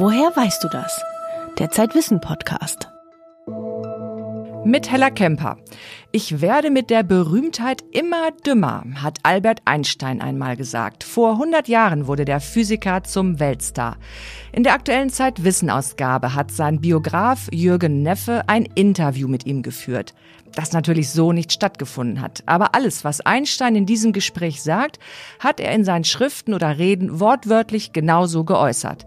Woher weißt du das? Der Zeitwissen Podcast. Mit Hella Kemper. Ich werde mit der Berühmtheit immer dümmer, hat Albert Einstein einmal gesagt. Vor 100 Jahren wurde der Physiker zum Weltstar. In der aktuellen Zeitwissen-Ausgabe hat sein Biograf Jürgen Neffe ein Interview mit ihm geführt. Das natürlich so nicht stattgefunden hat. Aber alles, was Einstein in diesem Gespräch sagt, hat er in seinen Schriften oder Reden wortwörtlich genauso geäußert.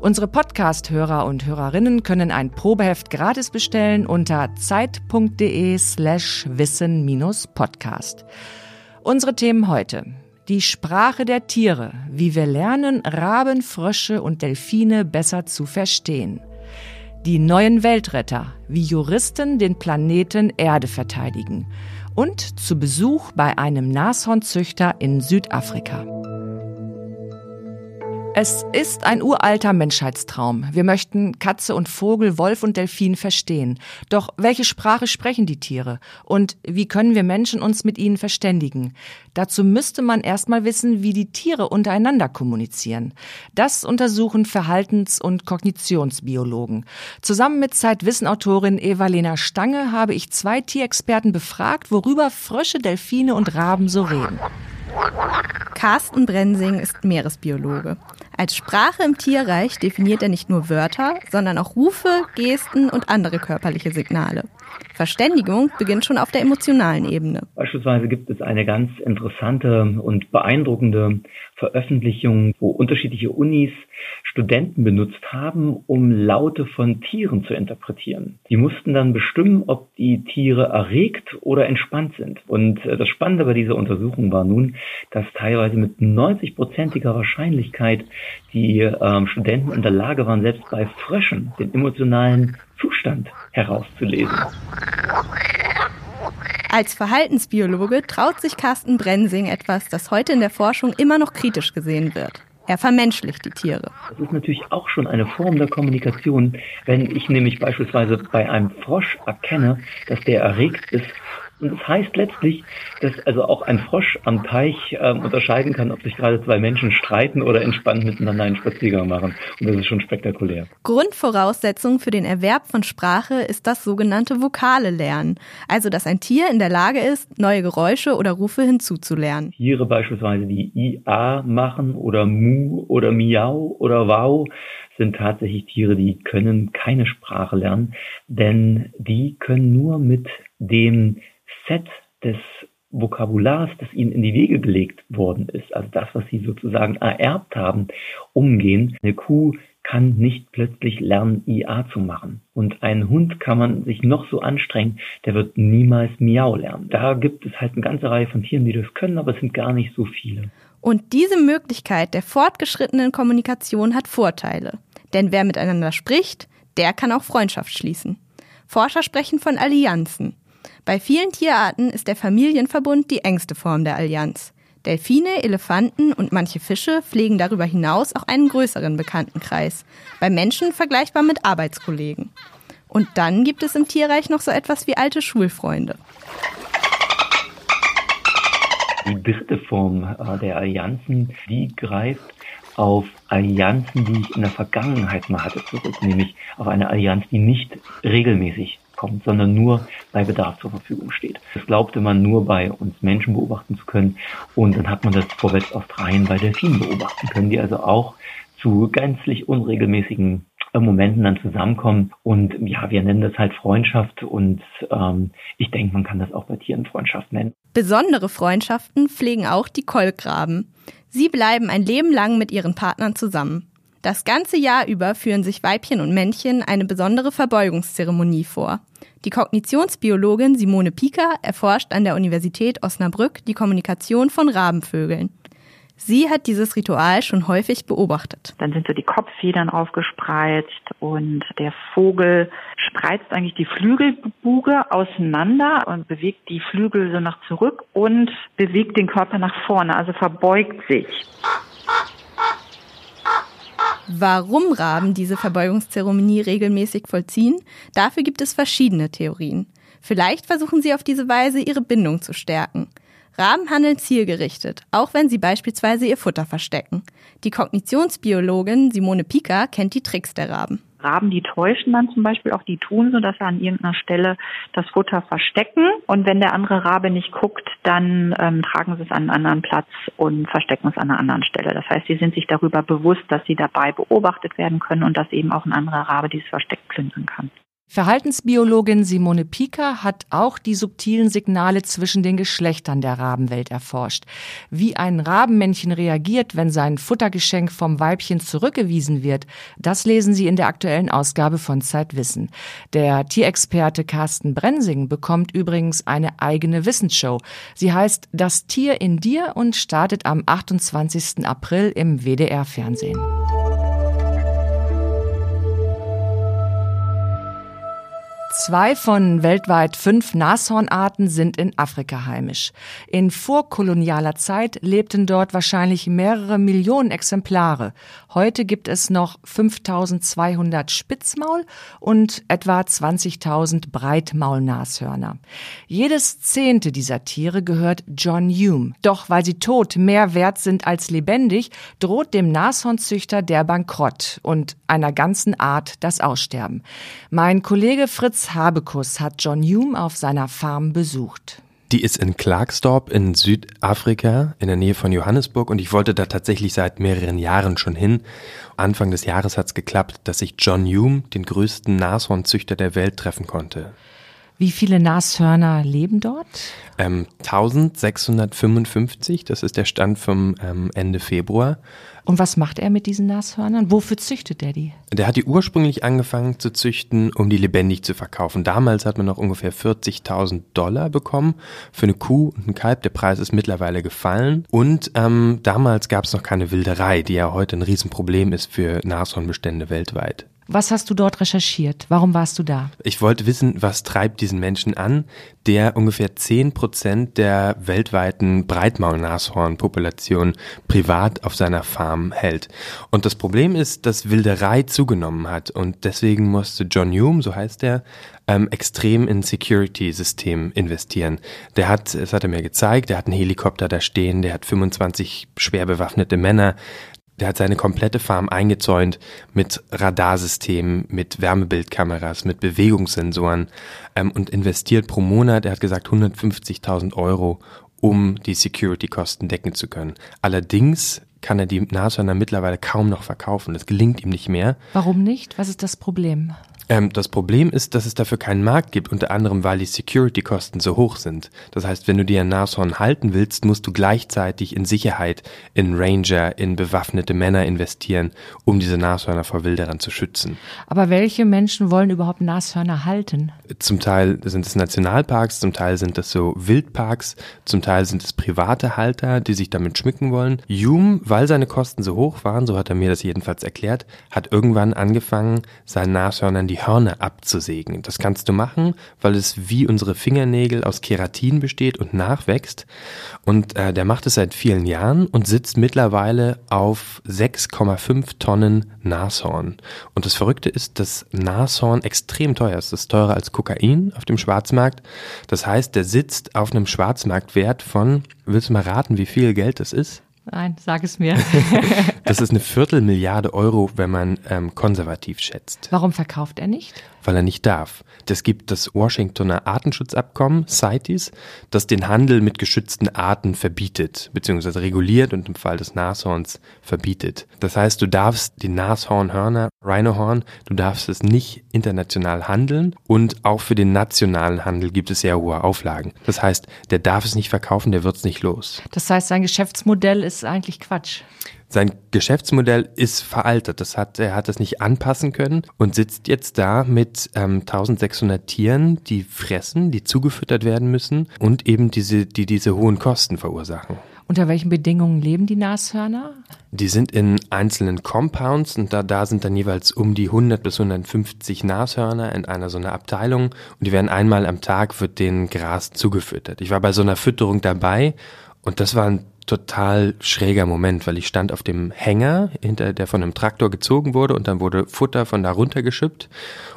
Unsere Podcast-Hörer und Hörerinnen können ein Probeheft gratis bestellen unter zeit.de slash wissen-podcast. Unsere Themen heute. Die Sprache der Tiere, wie wir lernen, Raben, Frösche und Delfine besser zu verstehen. Die neuen Weltretter, wie Juristen den Planeten Erde verteidigen. Und zu Besuch bei einem Nashornzüchter in Südafrika. Es ist ein uralter Menschheitstraum. Wir möchten Katze und Vogel, Wolf und Delfin verstehen. Doch welche Sprache sprechen die Tiere? Und wie können wir Menschen uns mit ihnen verständigen? Dazu müsste man erstmal wissen, wie die Tiere untereinander kommunizieren. Das untersuchen Verhaltens- und Kognitionsbiologen. Zusammen mit Zeitwissenautorin Eva-Lena Stange habe ich zwei Tierexperten befragt, worüber Frösche, Delfine und Raben so reden. Carsten Brensing ist Meeresbiologe. Als Sprache im Tierreich definiert er nicht nur Wörter, sondern auch Rufe, Gesten und andere körperliche Signale. Verständigung beginnt schon auf der emotionalen Ebene. Beispielsweise gibt es eine ganz interessante und beeindruckende Veröffentlichung, wo unterschiedliche Unis Studenten benutzt haben, um Laute von Tieren zu interpretieren. Die mussten dann bestimmen, ob die Tiere erregt oder entspannt sind. Und äh, das Spannende bei dieser Untersuchung war nun, dass teilweise mit 90-prozentiger Wahrscheinlichkeit die ähm, Studenten in der Lage waren, selbst bei Fröschen den emotionalen Zustand herauszulesen. Als Verhaltensbiologe traut sich Carsten Brensing etwas, das heute in der Forschung immer noch kritisch gesehen wird. Er vermenschlicht die Tiere. Das ist natürlich auch schon eine Form der Kommunikation, wenn ich nämlich beispielsweise bei einem Frosch erkenne, dass der erregt ist und das heißt letztlich, dass also auch ein Frosch am Teich äh, unterscheiden kann, ob sich gerade zwei Menschen streiten oder entspannt miteinander einen Spaziergang machen. Und das ist schon spektakulär. Grundvoraussetzung für den Erwerb von Sprache ist das sogenannte vokale Lernen. Also, dass ein Tier in der Lage ist, neue Geräusche oder Rufe hinzuzulernen. Tiere beispielsweise, die IA machen oder Mu oder Miau oder Wow, sind tatsächlich Tiere, die können keine Sprache lernen, denn die können nur mit dem Set des Vokabulars, das ihnen in die Wege gelegt worden ist, also das, was sie sozusagen ererbt haben, umgehen. Eine Kuh kann nicht plötzlich lernen, IA zu machen. Und ein Hund kann man sich noch so anstrengen, der wird niemals Miau lernen. Da gibt es halt eine ganze Reihe von Tieren, die das können, aber es sind gar nicht so viele. Und diese Möglichkeit der fortgeschrittenen Kommunikation hat Vorteile. Denn wer miteinander spricht, der kann auch Freundschaft schließen. Forscher sprechen von Allianzen. Bei vielen Tierarten ist der Familienverbund die engste Form der Allianz. Delfine, Elefanten und manche Fische pflegen darüber hinaus auch einen größeren Bekanntenkreis. Bei Menschen vergleichbar mit Arbeitskollegen. Und dann gibt es im Tierreich noch so etwas wie alte Schulfreunde. Die dritte Form äh, der Allianzen, die greift auf Allianzen, die ich in der Vergangenheit mal hatte, zurück, nämlich auf eine Allianz, die nicht regelmäßig kommt, sondern nur bei Bedarf zur Verfügung steht. Das glaubte man nur bei uns Menschen beobachten zu können und dann hat man das vorwärts Australien bei Delfinen beobachten können, die also auch zu gänzlich unregelmäßigen äh, Momenten dann zusammenkommen und ja, wir nennen das halt Freundschaft und ähm, ich denke, man kann das auch bei Tieren Freundschaft nennen. Besondere Freundschaften pflegen auch die Kolkraben. Sie bleiben ein Leben lang mit ihren Partnern zusammen. Das ganze Jahr über führen sich Weibchen und Männchen eine besondere Verbeugungszeremonie vor. Die Kognitionsbiologin Simone Pieker erforscht an der Universität Osnabrück die Kommunikation von Rabenvögeln. Sie hat dieses Ritual schon häufig beobachtet. Dann sind so die Kopffedern aufgespreizt und der Vogel spreizt eigentlich die Flügelbuge auseinander und bewegt die Flügel so nach zurück und bewegt den Körper nach vorne, also verbeugt sich. Warum Raben diese Verbeugungszeremonie regelmäßig vollziehen, dafür gibt es verschiedene Theorien. Vielleicht versuchen sie auf diese Weise ihre Bindung zu stärken. Raben handeln zielgerichtet, auch wenn sie beispielsweise ihr Futter verstecken. Die Kognitionsbiologin Simone Pika kennt die Tricks der Raben. Raben, die täuschen dann zum Beispiel auch, die tun so, dass sie an irgendeiner Stelle das Futter verstecken. Und wenn der andere Rabe nicht guckt, dann ähm, tragen sie es an einen anderen Platz und verstecken es an einer anderen Stelle. Das heißt, sie sind sich darüber bewusst, dass sie dabei beobachtet werden können und dass eben auch ein anderer Rabe dieses Versteck plündern kann. Verhaltensbiologin Simone Pieker hat auch die subtilen Signale zwischen den Geschlechtern der Rabenwelt erforscht. Wie ein Rabenmännchen reagiert, wenn sein Futtergeschenk vom Weibchen zurückgewiesen wird, das lesen Sie in der aktuellen Ausgabe von Zeitwissen. Der Tierexperte Carsten Brensing bekommt übrigens eine eigene Wissensshow. Sie heißt Das Tier in dir und startet am 28. April im WDR Fernsehen. Zwei von weltweit fünf Nashornarten sind in Afrika heimisch. In vorkolonialer Zeit lebten dort wahrscheinlich mehrere Millionen Exemplare. Heute gibt es noch 5200 Spitzmaul und etwa 20.000 Breitmaulnashörner. Jedes zehnte dieser Tiere gehört John Hume. Doch weil sie tot mehr wert sind als lebendig, droht dem Nashornzüchter der Bankrott und einer ganzen Art das Aussterben. Mein Kollege Fritz Habekus hat John Hume auf seiner Farm besucht. Die ist in Clarksdorp in Südafrika in der Nähe von Johannesburg und ich wollte da tatsächlich seit mehreren Jahren schon hin. Anfang des Jahres hat es geklappt, dass ich John Hume, den größten Nashornzüchter der Welt, treffen konnte. Wie viele Nashörner leben dort? Ähm, 1655, das ist der Stand vom ähm, Ende Februar. Und was macht er mit diesen Nashörnern? Wofür züchtet er die? Der hat die ursprünglich angefangen zu züchten, um die lebendig zu verkaufen. Damals hat man noch ungefähr 40.000 Dollar bekommen für eine Kuh und einen Kalb. Der Preis ist mittlerweile gefallen. Und ähm, damals gab es noch keine Wilderei, die ja heute ein Riesenproblem ist für Nashornbestände weltweit. Was hast du dort recherchiert? Warum warst du da? Ich wollte wissen, was treibt diesen Menschen an, der ungefähr zehn Prozent der weltweiten Breitmaulnashornpopulation privat auf seiner Farm hält. Und das Problem ist, dass Wilderei zugenommen hat und deswegen musste John Hume, so heißt er, ähm, extrem in Security-System investieren. Der hat, das hat er mir gezeigt, der hat einen Helikopter da stehen, der hat 25 schwer bewaffnete Männer, der hat seine komplette Farm eingezäunt mit Radarsystemen, mit Wärmebildkameras, mit Bewegungssensoren ähm, und investiert pro Monat, er hat gesagt, 150.000 Euro, um die Security-Kosten decken zu können. Allerdings kann er die Nashörner mittlerweile kaum noch verkaufen. Das gelingt ihm nicht mehr. Warum nicht? Was ist das Problem? Ähm, das Problem ist, dass es dafür keinen Markt gibt, unter anderem weil die Security-Kosten so hoch sind. Das heißt, wenn du dir ein Nashorn halten willst, musst du gleichzeitig in Sicherheit, in Ranger, in bewaffnete Männer investieren, um diese Nashörner vor Wilderern zu schützen. Aber welche Menschen wollen überhaupt Nashörner halten? Zum Teil sind es Nationalparks, zum Teil sind es so Wildparks, zum Teil sind es private Halter, die sich damit schmücken wollen. Hume, weil seine Kosten so hoch waren, so hat er mir das jedenfalls erklärt, hat irgendwann angefangen, seinen Nashörnern die die Hörner abzusägen. Das kannst du machen, weil es wie unsere Fingernägel aus Keratin besteht und nachwächst. Und äh, der macht es seit vielen Jahren und sitzt mittlerweile auf 6,5 Tonnen Nashorn. Und das Verrückte ist, dass Nashorn extrem teuer ist. Das ist teurer als Kokain auf dem Schwarzmarkt. Das heißt, der sitzt auf einem Schwarzmarktwert von, willst du mal raten, wie viel Geld das ist? Nein, sag es mir. das ist eine Viertelmilliarde Euro, wenn man ähm, konservativ schätzt. Warum verkauft er nicht? weil er nicht darf. Es gibt das Washingtoner Artenschutzabkommen, CITES, das den Handel mit geschützten Arten verbietet, beziehungsweise reguliert und im Fall des Nashorns verbietet. Das heißt, du darfst die Nashornhörner, Rhinohorn, du darfst es nicht international handeln und auch für den nationalen Handel gibt es sehr hohe Auflagen. Das heißt, der darf es nicht verkaufen, der wird es nicht los. Das heißt, sein Geschäftsmodell ist eigentlich Quatsch. Sein Geschäftsmodell ist veraltet. Das hat, er hat das nicht anpassen können und sitzt jetzt da mit ähm, 1600 Tieren, die fressen, die zugefüttert werden müssen und eben diese, die diese hohen Kosten verursachen. Unter welchen Bedingungen leben die Nashörner? Die sind in einzelnen Compounds und da, da sind dann jeweils um die 100 bis 150 Nashörner in einer so einer Abteilung und die werden einmal am Tag wird denen Gras zugefüttert. Ich war bei so einer Fütterung dabei und das waren total schräger Moment, weil ich stand auf dem Hänger, hinter der von einem Traktor gezogen wurde und dann wurde Futter von da runter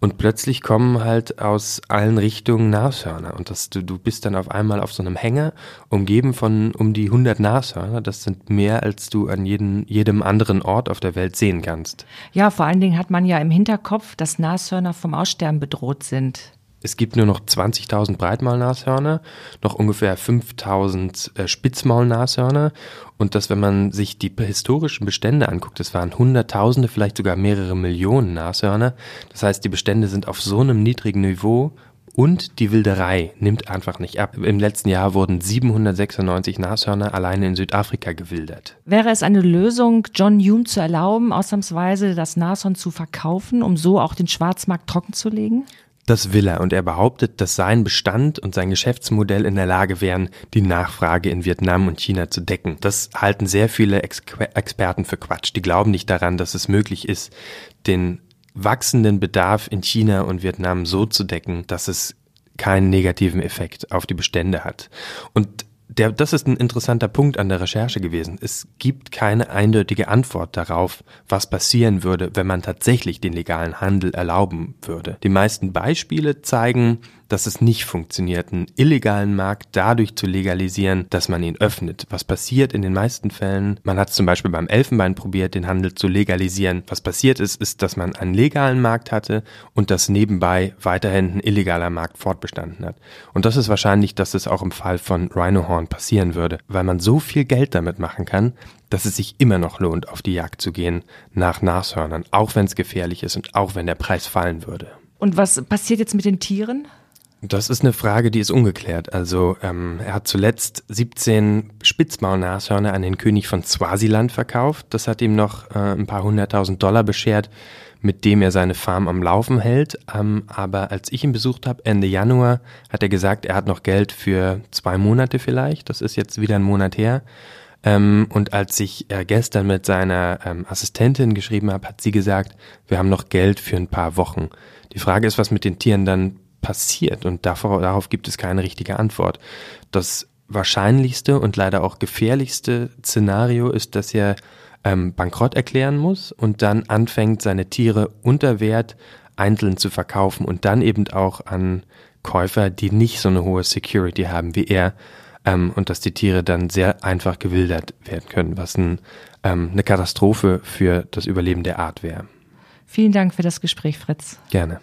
und plötzlich kommen halt aus allen Richtungen Nashörner und das, du, du bist dann auf einmal auf so einem Hänger umgeben von um die 100 Nashörner. Das sind mehr, als du an jeden, jedem anderen Ort auf der Welt sehen kannst. Ja, vor allen Dingen hat man ja im Hinterkopf, dass Nashörner vom Aussterben bedroht sind. Es gibt nur noch 20.000 Breitmaulnashörner, noch ungefähr 5.000 äh, Spitzmaulnashörner. Und das, wenn man sich die historischen Bestände anguckt, das waren Hunderttausende, vielleicht sogar mehrere Millionen Nashörner. Das heißt, die Bestände sind auf so einem niedrigen Niveau. Und die Wilderei nimmt einfach nicht ab. Im letzten Jahr wurden 796 Nashörner alleine in Südafrika gewildert. Wäre es eine Lösung, John Hume zu erlauben, ausnahmsweise das Nashorn zu verkaufen, um so auch den Schwarzmarkt trocken zu legen? Das will er und er behauptet, dass sein Bestand und sein Geschäftsmodell in der Lage wären, die Nachfrage in Vietnam und China zu decken. Das halten sehr viele Ex Experten für Quatsch. Die glauben nicht daran, dass es möglich ist, den wachsenden Bedarf in China und Vietnam so zu decken, dass es keinen negativen Effekt auf die Bestände hat. Und der, das ist ein interessanter Punkt an der Recherche gewesen. Es gibt keine eindeutige Antwort darauf, was passieren würde, wenn man tatsächlich den legalen Handel erlauben würde. Die meisten Beispiele zeigen, dass es nicht funktioniert, einen illegalen Markt dadurch zu legalisieren, dass man ihn öffnet. Was passiert in den meisten Fällen? Man hat zum Beispiel beim Elfenbein probiert, den Handel zu legalisieren. Was passiert ist, ist, dass man einen legalen Markt hatte und dass nebenbei weiterhin ein illegaler Markt fortbestanden hat. Und das ist wahrscheinlich, dass es auch im Fall von Rhinohorn passieren würde, weil man so viel Geld damit machen kann, dass es sich immer noch lohnt, auf die Jagd zu gehen nach Nashörnern, auch wenn es gefährlich ist und auch wenn der Preis fallen würde. Und was passiert jetzt mit den Tieren? Das ist eine Frage, die ist ungeklärt. Also ähm, er hat zuletzt 17 Spitzmaulnashörner an den König von Swasiland verkauft. Das hat ihm noch äh, ein paar hunderttausend Dollar beschert, mit dem er seine Farm am Laufen hält. Ähm, aber als ich ihn besucht habe, Ende Januar, hat er gesagt, er hat noch Geld für zwei Monate vielleicht. Das ist jetzt wieder ein Monat her. Ähm, und als ich äh, gestern mit seiner ähm, Assistentin geschrieben habe, hat sie gesagt, wir haben noch Geld für ein paar Wochen. Die Frage ist, was mit den Tieren dann passiert und davor, darauf gibt es keine richtige Antwort. Das wahrscheinlichste und leider auch gefährlichste Szenario ist, dass er ähm, Bankrott erklären muss und dann anfängt, seine Tiere unter Wert einzeln zu verkaufen und dann eben auch an Käufer, die nicht so eine hohe Security haben wie er ähm, und dass die Tiere dann sehr einfach gewildert werden können, was ein, ähm, eine Katastrophe für das Überleben der Art wäre. Vielen Dank für das Gespräch, Fritz. Gerne.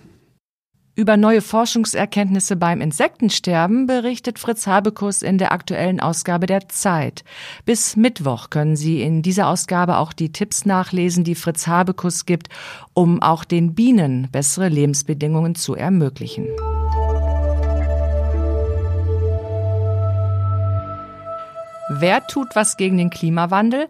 Über neue Forschungserkenntnisse beim Insektensterben berichtet Fritz Habekus in der aktuellen Ausgabe der Zeit. Bis Mittwoch können Sie in dieser Ausgabe auch die Tipps nachlesen, die Fritz Habekus gibt, um auch den Bienen bessere Lebensbedingungen zu ermöglichen. Wer tut was gegen den Klimawandel?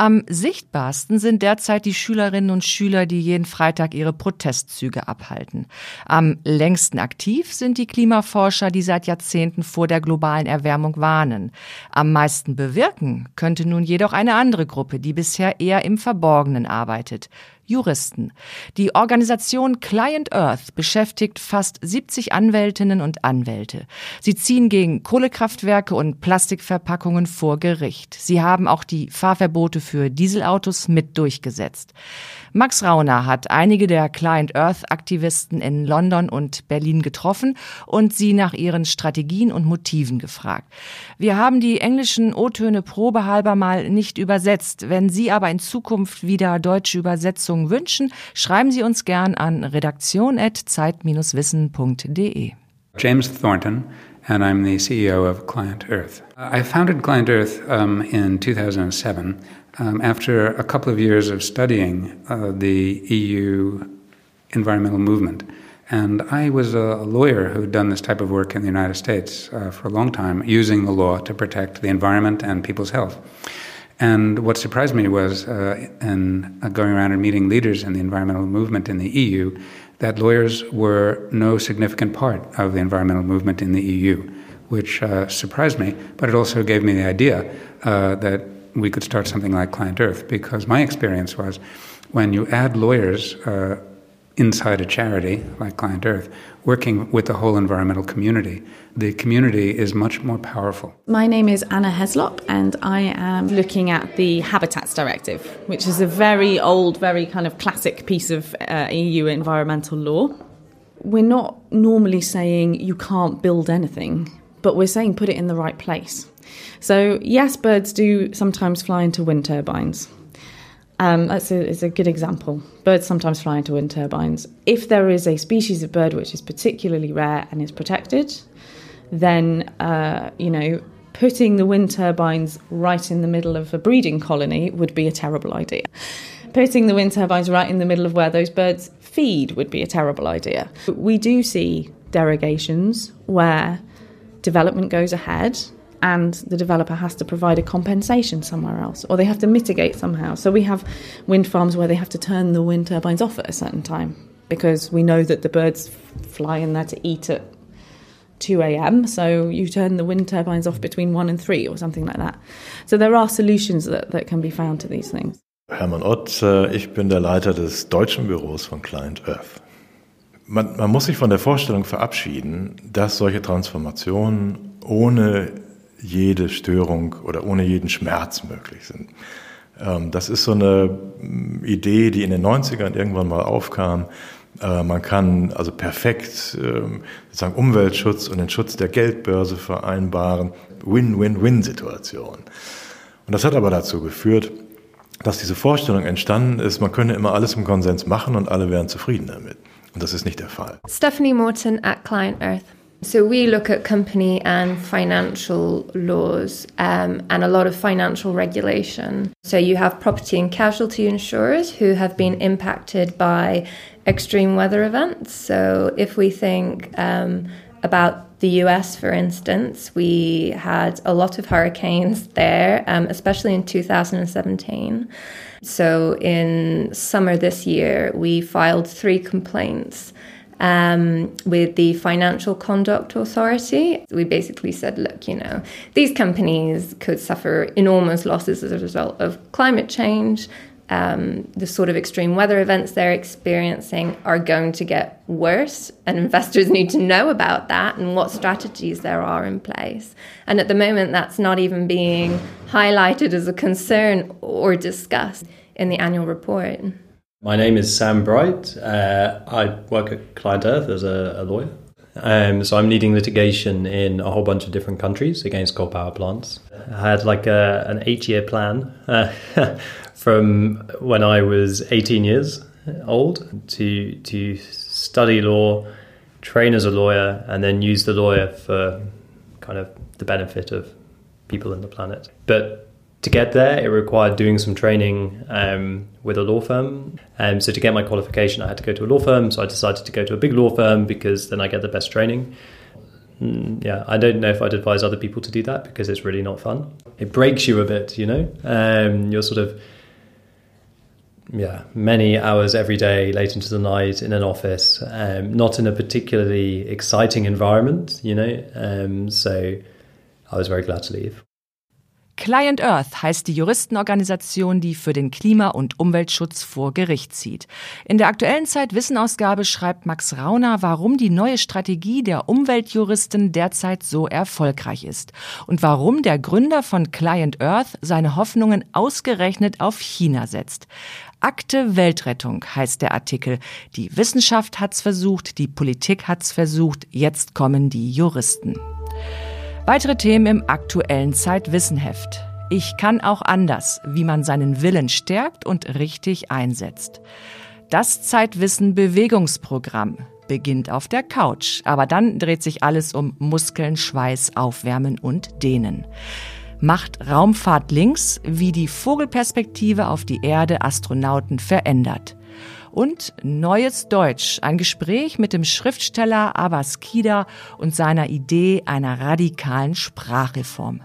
Am sichtbarsten sind derzeit die Schülerinnen und Schüler, die jeden Freitag ihre Protestzüge abhalten. Am längsten aktiv sind die Klimaforscher, die seit Jahrzehnten vor der globalen Erwärmung warnen. Am meisten bewirken könnte nun jedoch eine andere Gruppe, die bisher eher im Verborgenen arbeitet. Juristen. Die Organisation Client Earth beschäftigt fast 70 Anwältinnen und Anwälte. Sie ziehen gegen Kohlekraftwerke und Plastikverpackungen vor Gericht. Sie haben auch die Fahrverbote für Dieselautos mit durchgesetzt. Max Rauner hat einige der Client Earth Aktivisten in London und Berlin getroffen und sie nach ihren Strategien und Motiven gefragt. Wir haben die englischen O-Töne probehalber mal nicht übersetzt. Wenn Sie aber in Zukunft wieder deutsche Übersetzungen wünschen, schreiben Sie uns gern an redaktion@zeit-wissen.de. James Thornton and I'm the CEO of Client Earth. I founded Client Earth um, in 2007 um, after a couple of years of studying uh, the EU environmental movement. And I was a lawyer who had done this type of work in the United States uh, for a long time, using the law to protect the environment and people's health. And what surprised me was, uh, in uh, going around and meeting leaders in the environmental movement in the EU, that lawyers were no significant part of the environmental movement in the EU, which uh, surprised me, but it also gave me the idea uh, that we could start something like Client Earth, because my experience was when you add lawyers uh, inside a charity like Client Earth, working with the whole environmental community, the community is much more powerful. My name is Anna Heslop, and I am looking at the Habitats Directive, which is a very old, very kind of classic piece of uh, EU environmental law. We're not normally saying you can't build anything, but we're saying put it in the right place. So, yes, birds do sometimes fly into wind turbines. Um, that's a, is a good example. Birds sometimes fly into wind turbines. If there is a species of bird which is particularly rare and is protected, then uh, you know putting the wind turbines right in the middle of a breeding colony would be a terrible idea. Putting the wind turbines right in the middle of where those birds feed would be a terrible idea. We do see derogations where development goes ahead and the developer has to provide a compensation somewhere else or they have to mitigate somehow. So we have wind farms where they have to turn the wind turbines off at a certain time because we know that the birds fly in there to eat at 2 a.m. So you turn the wind turbines off between 1 and 3 or something like that. So there are solutions that, that can be found to these things. Hermann Ott, äh, ich bin der Leiter des deutschen Büros von Client Earth. Man, man muss sich von der Vorstellung verabschieden, dass solche Transformationen ohne jede Störung oder ohne jeden Schmerz möglich sind. Ähm, das ist so eine mm, Idee, die in den 90ern irgendwann mal aufkam. Äh, man kann also perfekt ähm, sozusagen Umweltschutz und den Schutz der Geldbörse vereinbaren. Win-Win-Win-Situation. Und das hat aber dazu geführt, dass diese Vorstellung entstanden ist, man könne immer alles im Konsens machen und alle wären zufrieden damit. Und das ist nicht der Fall. Stephanie Morton at Client Earth. So we look at company and financial laws um, and a lot of financial regulation. So you have property and casualty insurers who have been impacted by extreme weather events. So if we think um, about the US, for instance, we had a lot of hurricanes there, um, especially in 2017. So in summer this year, we filed three complaints um, with the Financial Conduct Authority. We basically said, look, you know, these companies could suffer enormous losses as a result of climate change. Um, the sort of extreme weather events they're experiencing are going to get worse, and investors need to know about that and what strategies there are in place. And at the moment, that's not even being highlighted as a concern or discussed in the annual report. My name is Sam Bright. Uh, I work at Client Earth as a, a lawyer. Um, so I'm leading litigation in a whole bunch of different countries against coal power plants. I had like a, an eight-year plan uh, from when I was 18 years old to to study law, train as a lawyer, and then use the lawyer for kind of the benefit of people in the planet. But to get there, it required doing some training um, with a law firm. Um, so to get my qualification, I had to go to a law firm. So I decided to go to a big law firm because then I get the best training. Mm, yeah, I don't know if I'd advise other people to do that because it's really not fun. It breaks you a bit, you know. Um, you're sort of yeah many hours every day, late into the night in an office, um, not in a particularly exciting environment, you know. Um, so I was very glad to leave. Client Earth heißt die Juristenorganisation, die für den Klima- und Umweltschutz vor Gericht zieht. In der aktuellen Zeit-Wissen-Ausgabe schreibt Max Rauner, warum die neue Strategie der Umweltjuristen derzeit so erfolgreich ist und warum der Gründer von Client Earth seine Hoffnungen ausgerechnet auf China setzt. Akte Weltrettung heißt der Artikel. Die Wissenschaft hat's versucht, die Politik hat's versucht, jetzt kommen die Juristen. Weitere Themen im aktuellen Zeitwissenheft. Ich kann auch anders, wie man seinen Willen stärkt und richtig einsetzt. Das Zeitwissen Bewegungsprogramm beginnt auf der Couch, aber dann dreht sich alles um Muskeln, Schweiß, Aufwärmen und Dehnen. Macht Raumfahrt links, wie die Vogelperspektive auf die Erde Astronauten verändert und Neues Deutsch, ein Gespräch mit dem Schriftsteller Abbas Kida und seiner Idee einer radikalen Sprachreform.